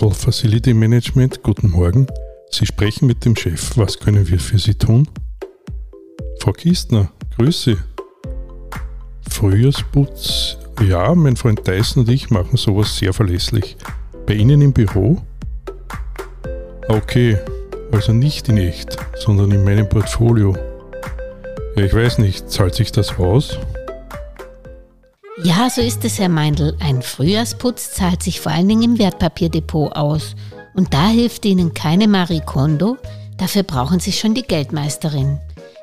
Mandel Facility Management. Guten Morgen. Sie sprechen mit dem Chef. Was können wir für Sie tun? Frau Kistner, Grüße. Frühjahrsputz. Ja, mein Freund Tyson und ich machen sowas sehr verlässlich. Bei Ihnen im Büro? Okay, also nicht in echt, sondern in meinem Portfolio. Ja, ich weiß nicht, zahlt sich das aus? Ja, so ist es, Herr Meindl. Ein Frühjahrsputz zahlt sich vor allen Dingen im Wertpapierdepot aus. Und da hilft Ihnen keine Marie Kondo, dafür brauchen Sie schon die Geldmeisterin.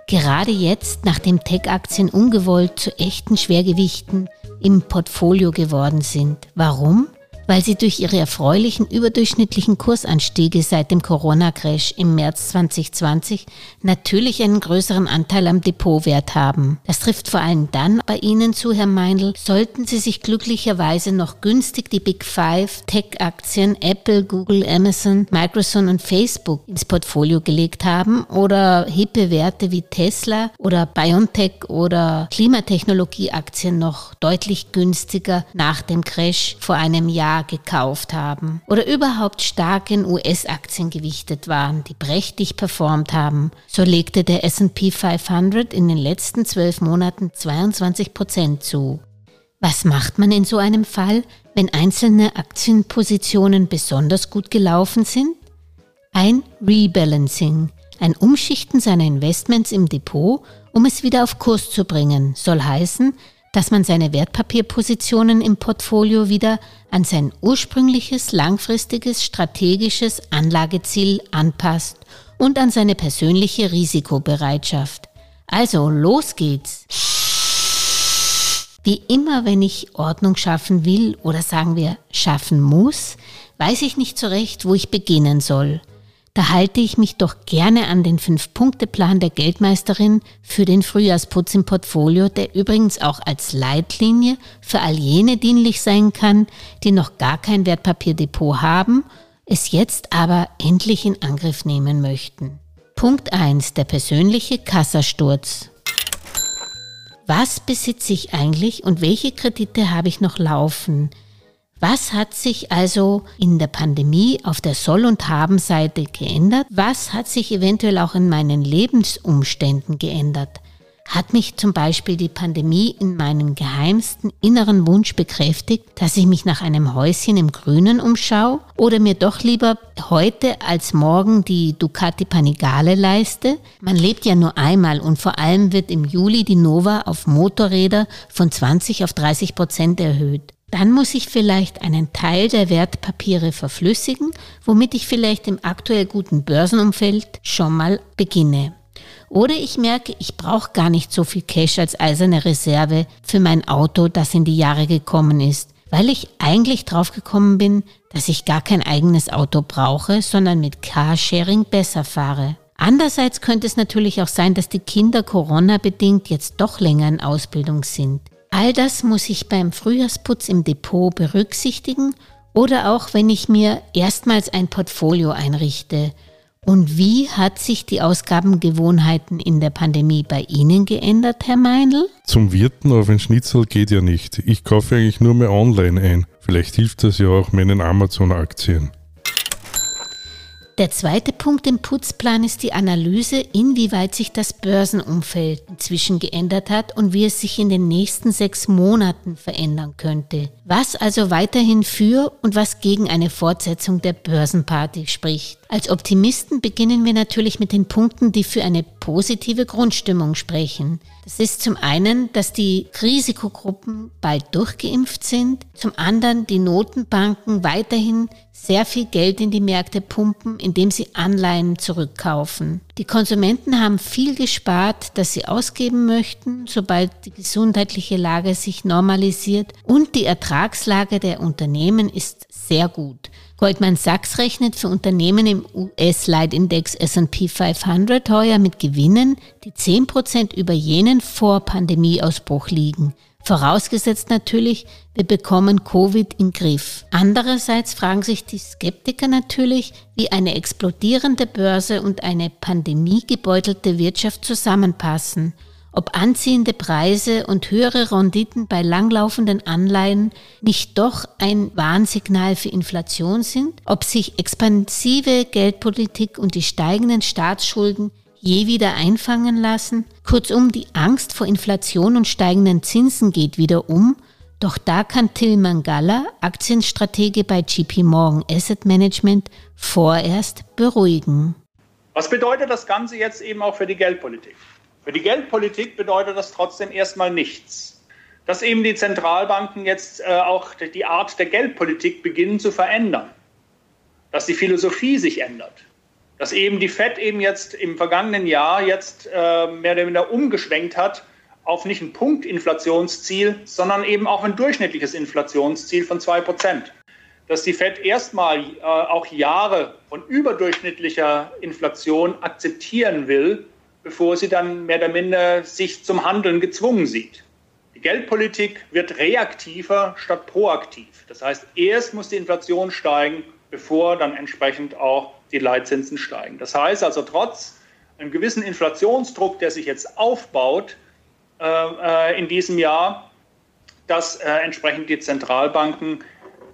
Gerade jetzt, nachdem Tech-Aktien ungewollt zu echten Schwergewichten im Portfolio geworden sind. Warum? Weil sie durch ihre erfreulichen überdurchschnittlichen Kursanstiege seit dem Corona-Crash im März 2020 natürlich einen größeren Anteil am Depotwert haben. Das trifft vor allem dann bei Ihnen zu, Herr Meindl, sollten Sie sich glücklicherweise noch günstig die Big Five Tech-Aktien Apple, Google, Amazon, Microsoft und Facebook ins Portfolio gelegt haben oder hippe Werte wie Tesla oder BioNTech oder Klimatechnologie-Aktien noch deutlich günstiger nach dem Crash vor einem Jahr Gekauft haben oder überhaupt stark in US-Aktien gewichtet waren, die prächtig performt haben, so legte der SP 500 in den letzten zwölf Monaten 22 Prozent zu. Was macht man in so einem Fall, wenn einzelne Aktienpositionen besonders gut gelaufen sind? Ein Rebalancing, ein Umschichten seiner Investments im Depot, um es wieder auf Kurs zu bringen, soll heißen, dass man seine Wertpapierpositionen im Portfolio wieder an sein ursprüngliches, langfristiges, strategisches Anlageziel anpasst und an seine persönliche Risikobereitschaft. Also, los geht's! Wie immer, wenn ich Ordnung schaffen will oder sagen wir schaffen muss, weiß ich nicht so recht, wo ich beginnen soll. Da halte ich mich doch gerne an den Fünf-Punkte-Plan der Geldmeisterin für den Frühjahrsputz im Portfolio, der übrigens auch als Leitlinie für all jene dienlich sein kann, die noch gar kein Wertpapierdepot haben, es jetzt aber endlich in Angriff nehmen möchten. Punkt 1. Der persönliche Kassasturz. Was besitze ich eigentlich und welche Kredite habe ich noch laufen? Was hat sich also in der Pandemie auf der Soll- und Haben-Seite geändert? Was hat sich eventuell auch in meinen Lebensumständen geändert? Hat mich zum Beispiel die Pandemie in meinem geheimsten inneren Wunsch bekräftigt, dass ich mich nach einem Häuschen im Grünen umschaue oder mir doch lieber heute als morgen die Ducati Panigale leiste? Man lebt ja nur einmal und vor allem wird im Juli die Nova auf Motorräder von 20 auf 30 Prozent erhöht. Dann muss ich vielleicht einen Teil der Wertpapiere verflüssigen, womit ich vielleicht im aktuell guten Börsenumfeld schon mal beginne. Oder ich merke, ich brauche gar nicht so viel Cash als eiserne Reserve für mein Auto, das in die Jahre gekommen ist, weil ich eigentlich drauf gekommen bin, dass ich gar kein eigenes Auto brauche, sondern mit Carsharing besser fahre. Andererseits könnte es natürlich auch sein, dass die Kinder Corona bedingt jetzt doch länger in Ausbildung sind. All das muss ich beim Frühjahrsputz im Depot berücksichtigen oder auch wenn ich mir erstmals ein Portfolio einrichte. Und wie hat sich die Ausgabengewohnheiten in der Pandemie bei Ihnen geändert, Herr Meindl? Zum Wirten auf ein Schnitzel geht ja nicht. Ich kaufe eigentlich nur mehr online ein. Vielleicht hilft das ja auch meinen Amazon-Aktien. Der zweite Punkt im Putzplan ist die Analyse, inwieweit sich das Börsenumfeld inzwischen geändert hat und wie es sich in den nächsten sechs Monaten verändern könnte. Was also weiterhin für und was gegen eine Fortsetzung der Börsenparty spricht. Als Optimisten beginnen wir natürlich mit den Punkten, die für eine positive Grundstimmung sprechen. Das ist zum einen, dass die Risikogruppen bald durchgeimpft sind, zum anderen die Notenbanken weiterhin sehr viel Geld in die Märkte pumpen, indem sie Anleihen zurückkaufen. Die Konsumenten haben viel gespart, das sie ausgeben möchten, sobald die gesundheitliche Lage sich normalisiert und die Ertragslage der Unternehmen ist sehr gut. Goldman Sachs rechnet für Unternehmen im US-Leitindex S&P 500 heuer mit Gewinnen, die 10% über jenen vor Pandemieausbruch liegen. Vorausgesetzt natürlich, wir bekommen Covid in Griff. Andererseits fragen sich die Skeptiker natürlich, wie eine explodierende Börse und eine pandemiegebeutelte Wirtschaft zusammenpassen ob anziehende Preise und höhere Renditen bei langlaufenden Anleihen nicht doch ein Warnsignal für Inflation sind, ob sich expansive Geldpolitik und die steigenden Staatsschulden je wieder einfangen lassen. Kurzum, die Angst vor Inflation und steigenden Zinsen geht wieder um, doch da kann Tilman Galler, Aktienstratege bei JP Morgan Asset Management, vorerst beruhigen. Was bedeutet das Ganze jetzt eben auch für die Geldpolitik? Für die Geldpolitik bedeutet das trotzdem erstmal nichts. Dass eben die Zentralbanken jetzt äh, auch die Art der Geldpolitik beginnen zu verändern. Dass die Philosophie sich ändert. Dass eben die FED eben jetzt im vergangenen Jahr jetzt äh, mehr oder weniger umgeschwenkt hat auf nicht ein Punktinflationsziel, sondern eben auch ein durchschnittliches Inflationsziel von 2%. Dass die FED erstmal äh, auch Jahre von überdurchschnittlicher Inflation akzeptieren will, bevor sie dann mehr oder minder sich zum Handeln gezwungen sieht. Die Geldpolitik wird reaktiver statt proaktiv. Das heißt, erst muss die Inflation steigen, bevor dann entsprechend auch die Leitzinsen steigen. Das heißt also, trotz einem gewissen Inflationsdruck, der sich jetzt aufbaut äh, äh in diesem Jahr, dass äh, entsprechend die Zentralbanken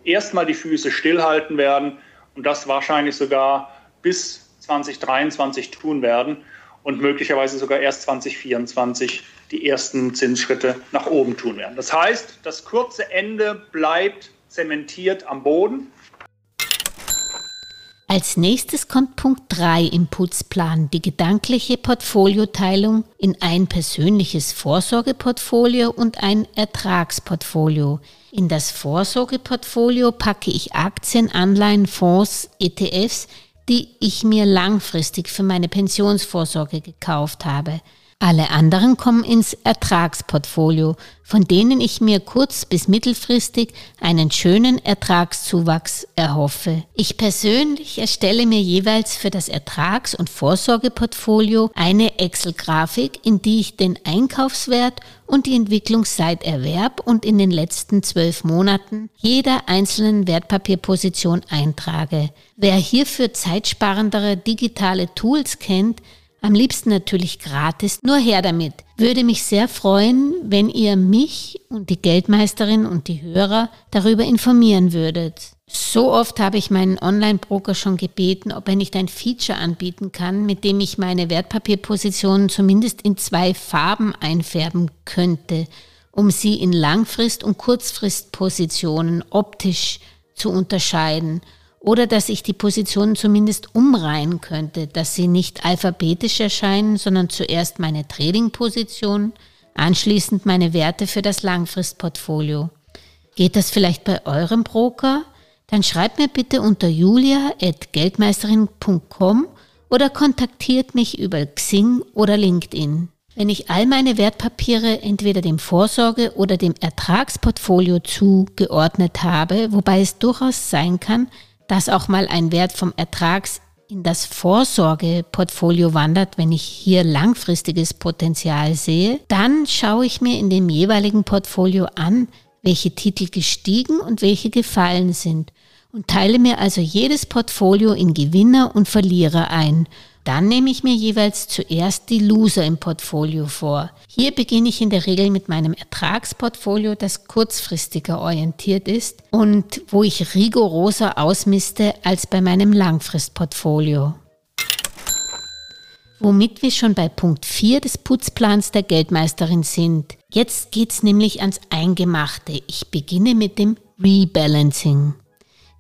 erstmal die Füße stillhalten werden und das wahrscheinlich sogar bis 2023 tun werden und möglicherweise sogar erst 2024 die ersten Zinsschritte nach oben tun werden. Das heißt, das kurze Ende bleibt zementiert am Boden. Als nächstes kommt Punkt 3 im Putzplan, die gedankliche Portfolioteilung in ein persönliches Vorsorgeportfolio und ein Ertragsportfolio. In das Vorsorgeportfolio packe ich Aktien, Anleihen, Fonds, ETFs, die ich mir langfristig für meine Pensionsvorsorge gekauft habe. Alle anderen kommen ins Ertragsportfolio, von denen ich mir kurz- bis mittelfristig einen schönen Ertragszuwachs erhoffe. Ich persönlich erstelle mir jeweils für das Ertrags- und Vorsorgeportfolio eine Excel-Grafik, in die ich den Einkaufswert und die Entwicklung seit Erwerb und in den letzten zwölf Monaten jeder einzelnen Wertpapierposition eintrage. Wer hierfür zeitsparendere digitale Tools kennt, am liebsten natürlich gratis, nur her damit. Würde mich sehr freuen, wenn ihr mich und die Geldmeisterin und die Hörer darüber informieren würdet. So oft habe ich meinen Online-Broker schon gebeten, ob er nicht ein Feature anbieten kann, mit dem ich meine Wertpapierpositionen zumindest in zwei Farben einfärben könnte, um sie in Langfrist- und Kurzfristpositionen optisch zu unterscheiden oder dass ich die Positionen zumindest umreihen könnte, dass sie nicht alphabetisch erscheinen, sondern zuerst meine Trading-Position, anschließend meine Werte für das Langfristportfolio. Geht das vielleicht bei eurem Broker? Dann schreibt mir bitte unter julia.geldmeisterin.com oder kontaktiert mich über Xing oder LinkedIn. Wenn ich all meine Wertpapiere entweder dem Vorsorge- oder dem Ertragsportfolio zugeordnet habe, wobei es durchaus sein kann, dass auch mal ein Wert vom Ertrags in das Vorsorgeportfolio wandert, wenn ich hier langfristiges Potenzial sehe, dann schaue ich mir in dem jeweiligen Portfolio an, welche Titel gestiegen und welche gefallen sind und teile mir also jedes Portfolio in Gewinner und Verlierer ein dann nehme ich mir jeweils zuerst die Loser im Portfolio vor. Hier beginne ich in der Regel mit meinem Ertragsportfolio, das kurzfristiger orientiert ist und wo ich rigoroser ausmiste als bei meinem Langfristportfolio. Womit wir schon bei Punkt 4 des Putzplans der Geldmeisterin sind. Jetzt geht's nämlich ans Eingemachte. Ich beginne mit dem Rebalancing.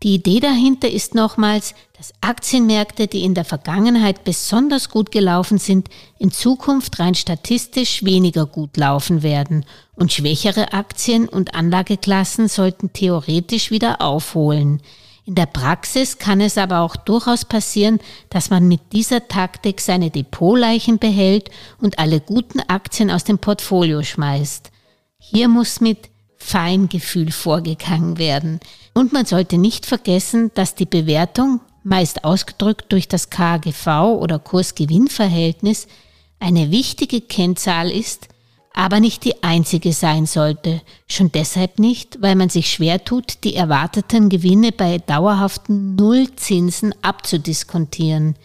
Die Idee dahinter ist nochmals, dass Aktienmärkte, die in der Vergangenheit besonders gut gelaufen sind, in Zukunft rein statistisch weniger gut laufen werden und schwächere Aktien und Anlageklassen sollten theoretisch wieder aufholen. In der Praxis kann es aber auch durchaus passieren, dass man mit dieser Taktik seine Depotleichen behält und alle guten Aktien aus dem Portfolio schmeißt. Hier muss mit Feingefühl vorgegangen werden. Und man sollte nicht vergessen, dass die Bewertung, meist ausgedrückt durch das KGV oder Kursgewinnverhältnis, eine wichtige Kennzahl ist, aber nicht die einzige sein sollte. Schon deshalb nicht, weil man sich schwer tut, die erwarteten Gewinne bei dauerhaften Nullzinsen abzudiskontieren.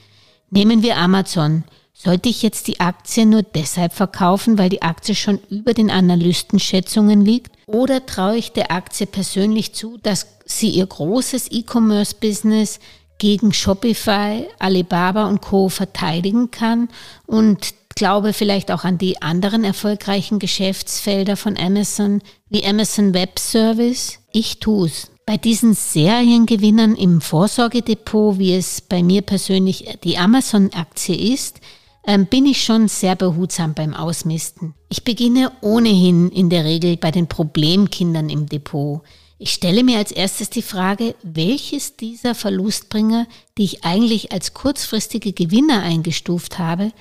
Nehmen wir Amazon. Sollte ich jetzt die Aktie nur deshalb verkaufen, weil die Aktie schon über den Analystenschätzungen liegt? Oder traue ich der Aktie persönlich zu, dass sie ihr großes E-Commerce-Business gegen Shopify, Alibaba und Co. verteidigen kann und glaube vielleicht auch an die anderen erfolgreichen Geschäftsfelder von Amazon wie Amazon Web Service. Ich tue es. Bei diesen Seriengewinnern im Vorsorgedepot, wie es bei mir persönlich die Amazon-Aktie ist, ähm, bin ich schon sehr behutsam beim Ausmisten. Ich beginne ohnehin in der Regel bei den Problemkindern im Depot. Ich stelle mir als erstes die Frage, welches dieser Verlustbringer, die ich eigentlich als kurzfristige Gewinner eingestuft habe,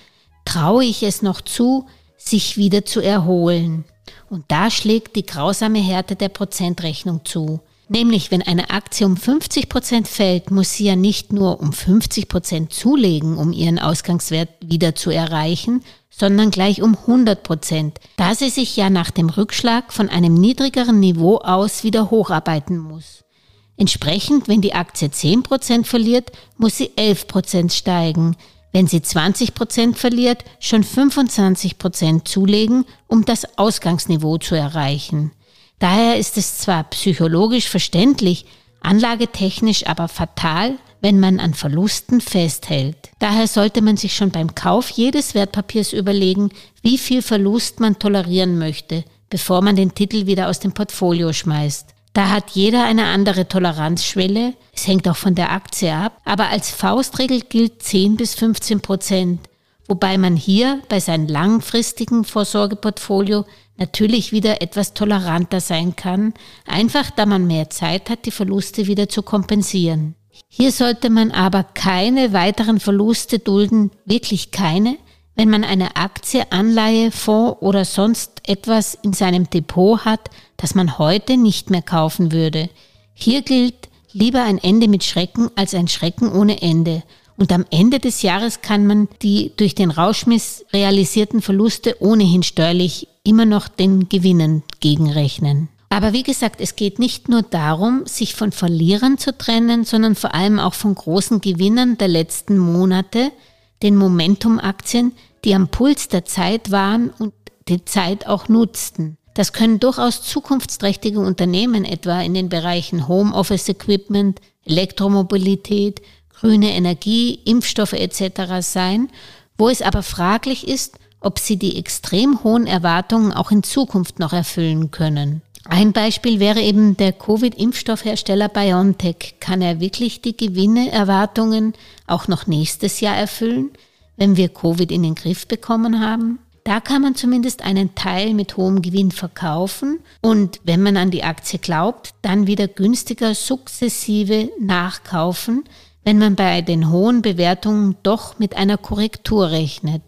traue ich es noch zu, sich wieder zu erholen. Und da schlägt die grausame Härte der Prozentrechnung zu. Nämlich, wenn eine Aktie um 50 Prozent fällt, muss sie ja nicht nur um 50 Prozent zulegen, um ihren Ausgangswert wieder zu erreichen, sondern gleich um 100 Prozent, da sie sich ja nach dem Rückschlag von einem niedrigeren Niveau aus wieder hocharbeiten muss. Entsprechend, wenn die Aktie 10 Prozent verliert, muss sie 11 Prozent steigen. Wenn sie 20 Prozent verliert, schon 25 Prozent zulegen, um das Ausgangsniveau zu erreichen. Daher ist es zwar psychologisch verständlich, anlagetechnisch aber fatal, wenn man an Verlusten festhält. Daher sollte man sich schon beim Kauf jedes Wertpapiers überlegen, wie viel Verlust man tolerieren möchte, bevor man den Titel wieder aus dem Portfolio schmeißt. Da hat jeder eine andere Toleranzschwelle, es hängt auch von der Aktie ab, aber als Faustregel gilt 10 bis 15 Prozent, wobei man hier bei seinem langfristigen Vorsorgeportfolio natürlich wieder etwas toleranter sein kann, einfach da man mehr Zeit hat, die Verluste wieder zu kompensieren. Hier sollte man aber keine weiteren Verluste dulden, wirklich keine, wenn man eine Aktie, Anleihe, Fonds oder sonst etwas in seinem Depot hat, das man heute nicht mehr kaufen würde. Hier gilt lieber ein Ende mit Schrecken als ein Schrecken ohne Ende. Und am Ende des Jahres kann man die durch den Rauschmiss realisierten Verluste ohnehin steuerlich immer noch den Gewinnen gegenrechnen. Aber wie gesagt, es geht nicht nur darum, sich von Verlierern zu trennen, sondern vor allem auch von großen Gewinnern der letzten Monate, den Momentum-Aktien, die am Puls der Zeit waren und die Zeit auch nutzten. Das können durchaus zukunftsträchtige Unternehmen etwa in den Bereichen Homeoffice Equipment, Elektromobilität, grüne Energie, Impfstoffe etc. sein, wo es aber fraglich ist, ob sie die extrem hohen Erwartungen auch in Zukunft noch erfüllen können. Ein Beispiel wäre eben der Covid-Impfstoffhersteller BioNTech. Kann er wirklich die Gewinne-Erwartungen auch noch nächstes Jahr erfüllen, wenn wir Covid in den Griff bekommen haben? Da kann man zumindest einen Teil mit hohem Gewinn verkaufen und wenn man an die Aktie glaubt, dann wieder günstiger sukzessive nachkaufen, wenn man bei den hohen Bewertungen doch mit einer Korrektur rechnet.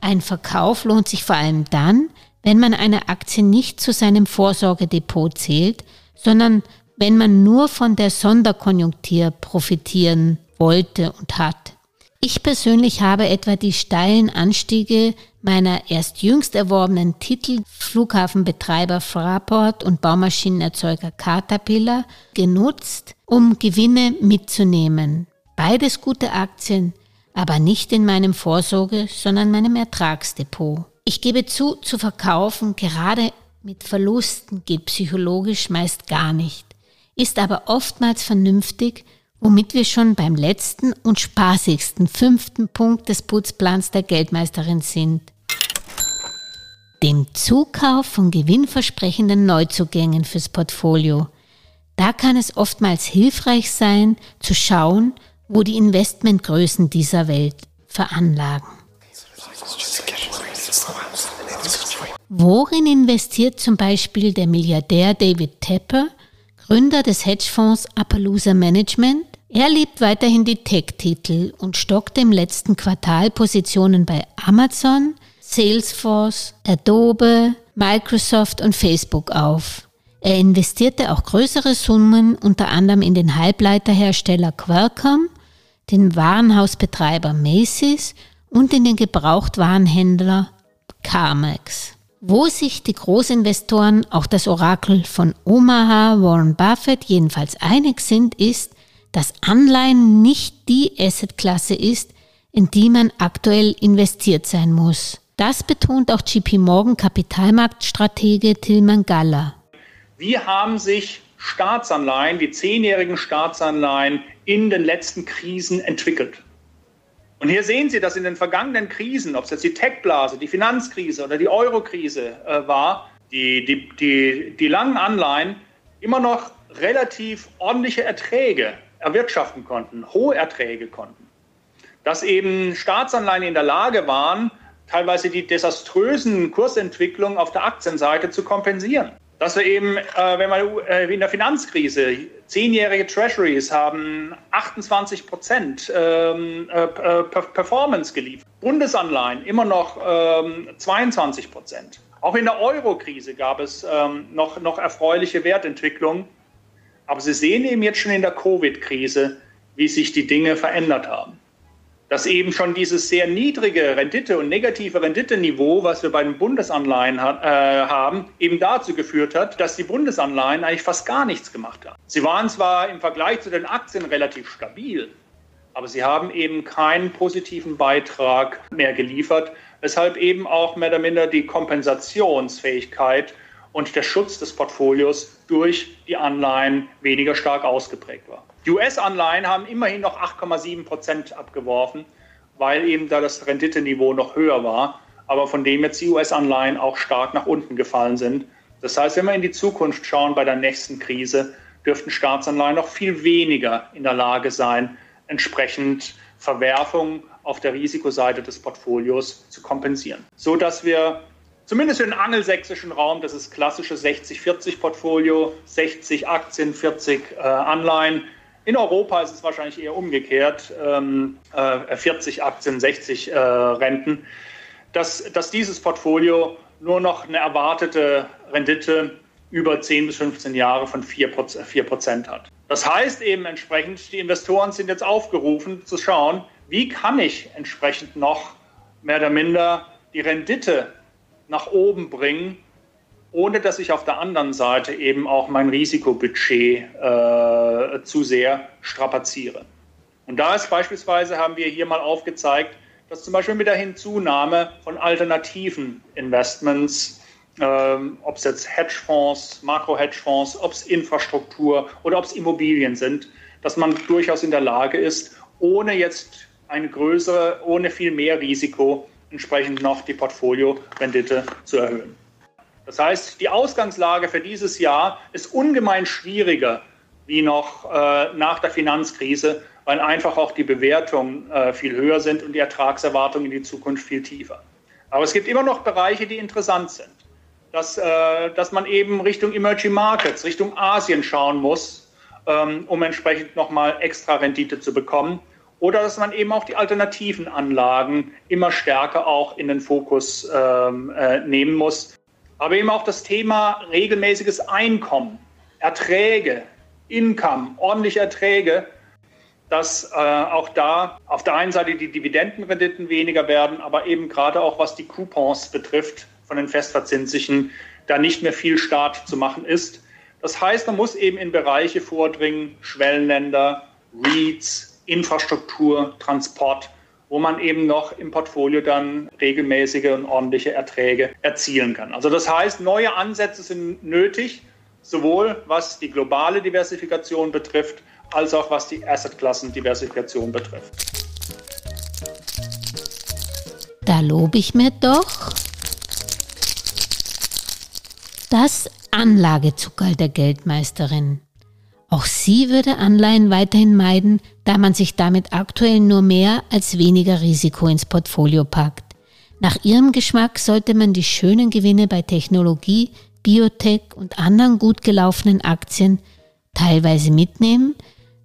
Ein Verkauf lohnt sich vor allem dann, wenn man eine Aktie nicht zu seinem Vorsorgedepot zählt, sondern wenn man nur von der Sonderkonjunktur profitieren wollte und hat. Ich persönlich habe etwa die steilen Anstiege meiner erst jüngst erworbenen Titel Flughafenbetreiber Fraport und Baumashienenerzeuger Caterpillar genutzt, um Gewinne mitzunehmen. Beides gute Aktien, aber nicht in meinem Vorsorge, sondern meinem Ertragsdepot. Ich gebe zu, zu verkaufen, gerade mit Verlusten geht psychologisch meist gar nicht, ist aber oftmals vernünftig, womit wir schon beim letzten und spaßigsten fünften Punkt des Putzplans der Geldmeisterin sind. Dem Zukauf von gewinnversprechenden Neuzugängen fürs Portfolio. Da kann es oftmals hilfreich sein, zu schauen, wo die Investmentgrößen dieser Welt veranlagen. Worin investiert zum Beispiel der Milliardär David Tepper, Gründer des Hedgefonds Appaloosa Management? Er liebt weiterhin die Tech-Titel und stockte im letzten Quartal Positionen bei Amazon, Salesforce, Adobe, Microsoft und Facebook auf. Er investierte auch größere Summen unter anderem in den Halbleiterhersteller Qualcomm den Warenhausbetreiber Macy's und in den Gebrauchtwarenhändler Carmex. Wo sich die Großinvestoren, auch das Orakel von Omaha, Warren Buffett jedenfalls einig sind, ist, dass Anleihen nicht die Assetklasse ist, in die man aktuell investiert sein muss. Das betont auch JP Morgan Kapitalmarktstratege Tilman Galler. Wie haben sich Staatsanleihen, die zehnjährigen Staatsanleihen in den letzten Krisen entwickelt? Und hier sehen Sie, dass in den vergangenen Krisen, ob es jetzt die Tech-Blase, die Finanzkrise oder die Euro-Krise äh, war, die, die, die, die langen Anleihen immer noch relativ ordentliche Erträge erwirtschaften konnten, hohe Erträge konnten. Dass eben Staatsanleihen in der Lage waren, teilweise die desaströsen Kursentwicklungen auf der Aktienseite zu kompensieren. Dass wir eben, äh, wenn man äh, in der Finanzkrise, zehnjährige Treasuries haben 28 Prozent ähm, äh, Performance geliefert, Bundesanleihen immer noch ähm, 22 Prozent. Auch in der Euro-Krise gab es ähm, noch, noch erfreuliche Wertentwicklungen. Aber Sie sehen eben jetzt schon in der Covid-Krise, wie sich die Dinge verändert haben dass eben schon dieses sehr niedrige Rendite- und negative Renditeniveau, was wir bei den Bundesanleihen ha äh, haben, eben dazu geführt hat, dass die Bundesanleihen eigentlich fast gar nichts gemacht haben. Sie waren zwar im Vergleich zu den Aktien relativ stabil, aber sie haben eben keinen positiven Beitrag mehr geliefert, weshalb eben auch mehr oder minder die Kompensationsfähigkeit und der Schutz des Portfolios durch die Anleihen weniger stark ausgeprägt war. Die US-Anleihen haben immerhin noch 8,7 Prozent abgeworfen, weil eben da das Renditeniveau noch höher war, aber von dem jetzt die US-Anleihen auch stark nach unten gefallen sind. Das heißt, wenn wir in die Zukunft schauen bei der nächsten Krise, dürften Staatsanleihen noch viel weniger in der Lage sein, entsprechend Verwerfungen auf der Risikoseite des Portfolios zu kompensieren. So dass wir zumindest für den angelsächsischen Raum, das ist klassische 60-40-Portfolio, 60 Aktien, 40 äh, Anleihen, in Europa ist es wahrscheinlich eher umgekehrt, ähm, äh, 40 Aktien, 60 äh, Renten, dass, dass dieses Portfolio nur noch eine erwartete Rendite über 10 bis 15 Jahre von 4 Prozent hat. Das heißt eben entsprechend, die Investoren sind jetzt aufgerufen zu schauen, wie kann ich entsprechend noch mehr oder minder die Rendite nach oben bringen, ohne dass ich auf der anderen Seite eben auch mein Risikobudget äh, zu sehr strapaziere. Und da ist beispielsweise, haben wir hier mal aufgezeigt, dass zum Beispiel mit der Hinzunahme von alternativen Investments, ähm, ob es jetzt Hedgefonds, Makro-Hedgefonds, ob es Infrastruktur oder ob es Immobilien sind, dass man durchaus in der Lage ist, ohne jetzt eine größere, ohne viel mehr Risiko entsprechend noch die Portfolio-Rendite zu erhöhen. Das heißt, die Ausgangslage für dieses Jahr ist ungemein schwieriger wie noch äh, nach der Finanzkrise, weil einfach auch die Bewertungen äh, viel höher sind und die Ertragserwartungen in die Zukunft viel tiefer. Aber es gibt immer noch Bereiche, die interessant sind. Dass, äh, dass man eben Richtung Emerging Markets, Richtung Asien schauen muss, ähm, um entsprechend nochmal extra Rendite zu bekommen. Oder dass man eben auch die alternativen Anlagen immer stärker auch in den Fokus ähm, äh, nehmen muss aber eben auch das Thema regelmäßiges Einkommen, Erträge, Income, ordentliche Erträge, dass äh, auch da auf der einen Seite die Dividendenrenditen weniger werden, aber eben gerade auch was die Coupons betrifft von den festverzinslichen, da nicht mehr viel Staat zu machen ist. Das heißt, man muss eben in Bereiche vordringen, Schwellenländer, REITs, Infrastruktur, Transport, wo man eben noch im Portfolio dann regelmäßige und ordentliche Erträge erzielen kann. Also das heißt, neue Ansätze sind nötig, sowohl was die globale Diversifikation betrifft, als auch was die Assetklassendiversifikation betrifft. Da lobe ich mir doch das Anlagezuckerl der Geldmeisterin. Auch sie würde Anleihen weiterhin meiden, da man sich damit aktuell nur mehr als weniger Risiko ins Portfolio packt. Nach ihrem Geschmack sollte man die schönen Gewinne bei Technologie, Biotech und anderen gut gelaufenen Aktien teilweise mitnehmen,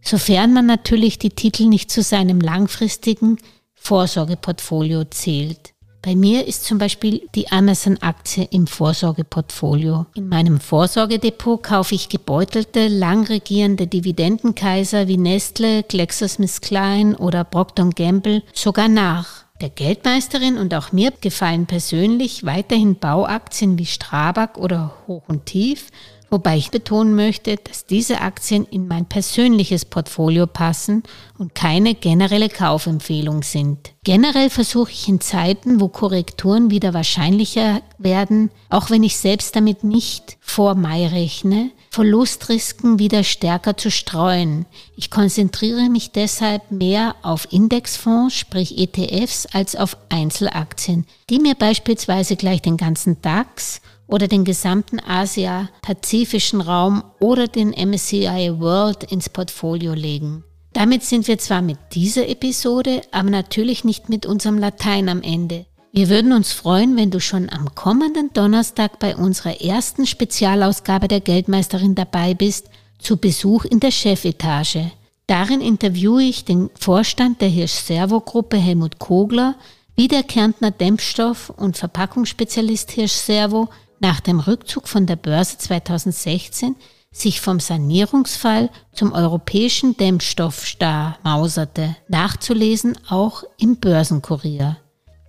sofern man natürlich die Titel nicht zu seinem langfristigen Vorsorgeportfolio zählt. Bei mir ist zum Beispiel die Amazon-Aktie im Vorsorgeportfolio. In meinem Vorsorgedepot kaufe ich gebeutelte, langregierende Dividendenkaiser wie Nestle, GlaxoSmithKline oder Procter Gamble sogar nach. Der Geldmeisterin und auch mir gefallen persönlich weiterhin Bauaktien wie Strabag oder Hoch und Tief wobei ich betonen möchte, dass diese Aktien in mein persönliches Portfolio passen und keine generelle Kaufempfehlung sind. Generell versuche ich in Zeiten, wo Korrekturen wieder wahrscheinlicher werden, auch wenn ich selbst damit nicht vor Mai rechne, Verlustrisken wieder stärker zu streuen. Ich konzentriere mich deshalb mehr auf Indexfonds, sprich ETFs, als auf Einzelaktien, die mir beispielsweise gleich den ganzen DAX oder den gesamten Asia-Pazifischen Raum oder den MSCI World ins Portfolio legen. Damit sind wir zwar mit dieser Episode, aber natürlich nicht mit unserem Latein am Ende. Wir würden uns freuen, wenn du schon am kommenden Donnerstag bei unserer ersten Spezialausgabe der Geldmeisterin dabei bist, zu Besuch in der Chefetage. Darin interviewe ich den Vorstand der Hirsch-Servo-Gruppe Helmut Kogler, wie der Kärntner Dämpfstoff- und Verpackungsspezialist Hirsch-Servo nach dem Rückzug von der Börse 2016 sich vom Sanierungsfall zum europäischen Dämmstoffstar mauserte, nachzulesen auch im Börsenkurier.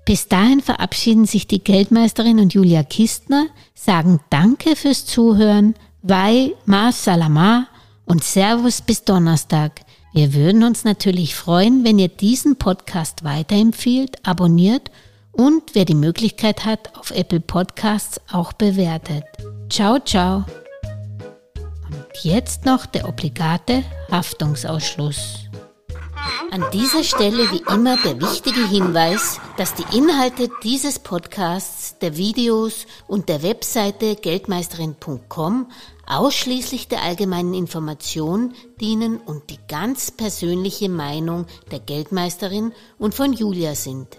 Bis dahin verabschieden sich die Geldmeisterin und Julia Kistner, sagen Danke fürs Zuhören, Wei, Ma Salama und Servus bis Donnerstag. Wir würden uns natürlich freuen, wenn ihr diesen Podcast weiterempfiehlt, abonniert und wer die Möglichkeit hat, auf Apple Podcasts auch bewertet. Ciao, ciao. Und jetzt noch der obligate Haftungsausschluss. An dieser Stelle wie immer der wichtige Hinweis, dass die Inhalte dieses Podcasts, der Videos und der Webseite geldmeisterin.com ausschließlich der allgemeinen Information dienen und die ganz persönliche Meinung der Geldmeisterin und von Julia sind.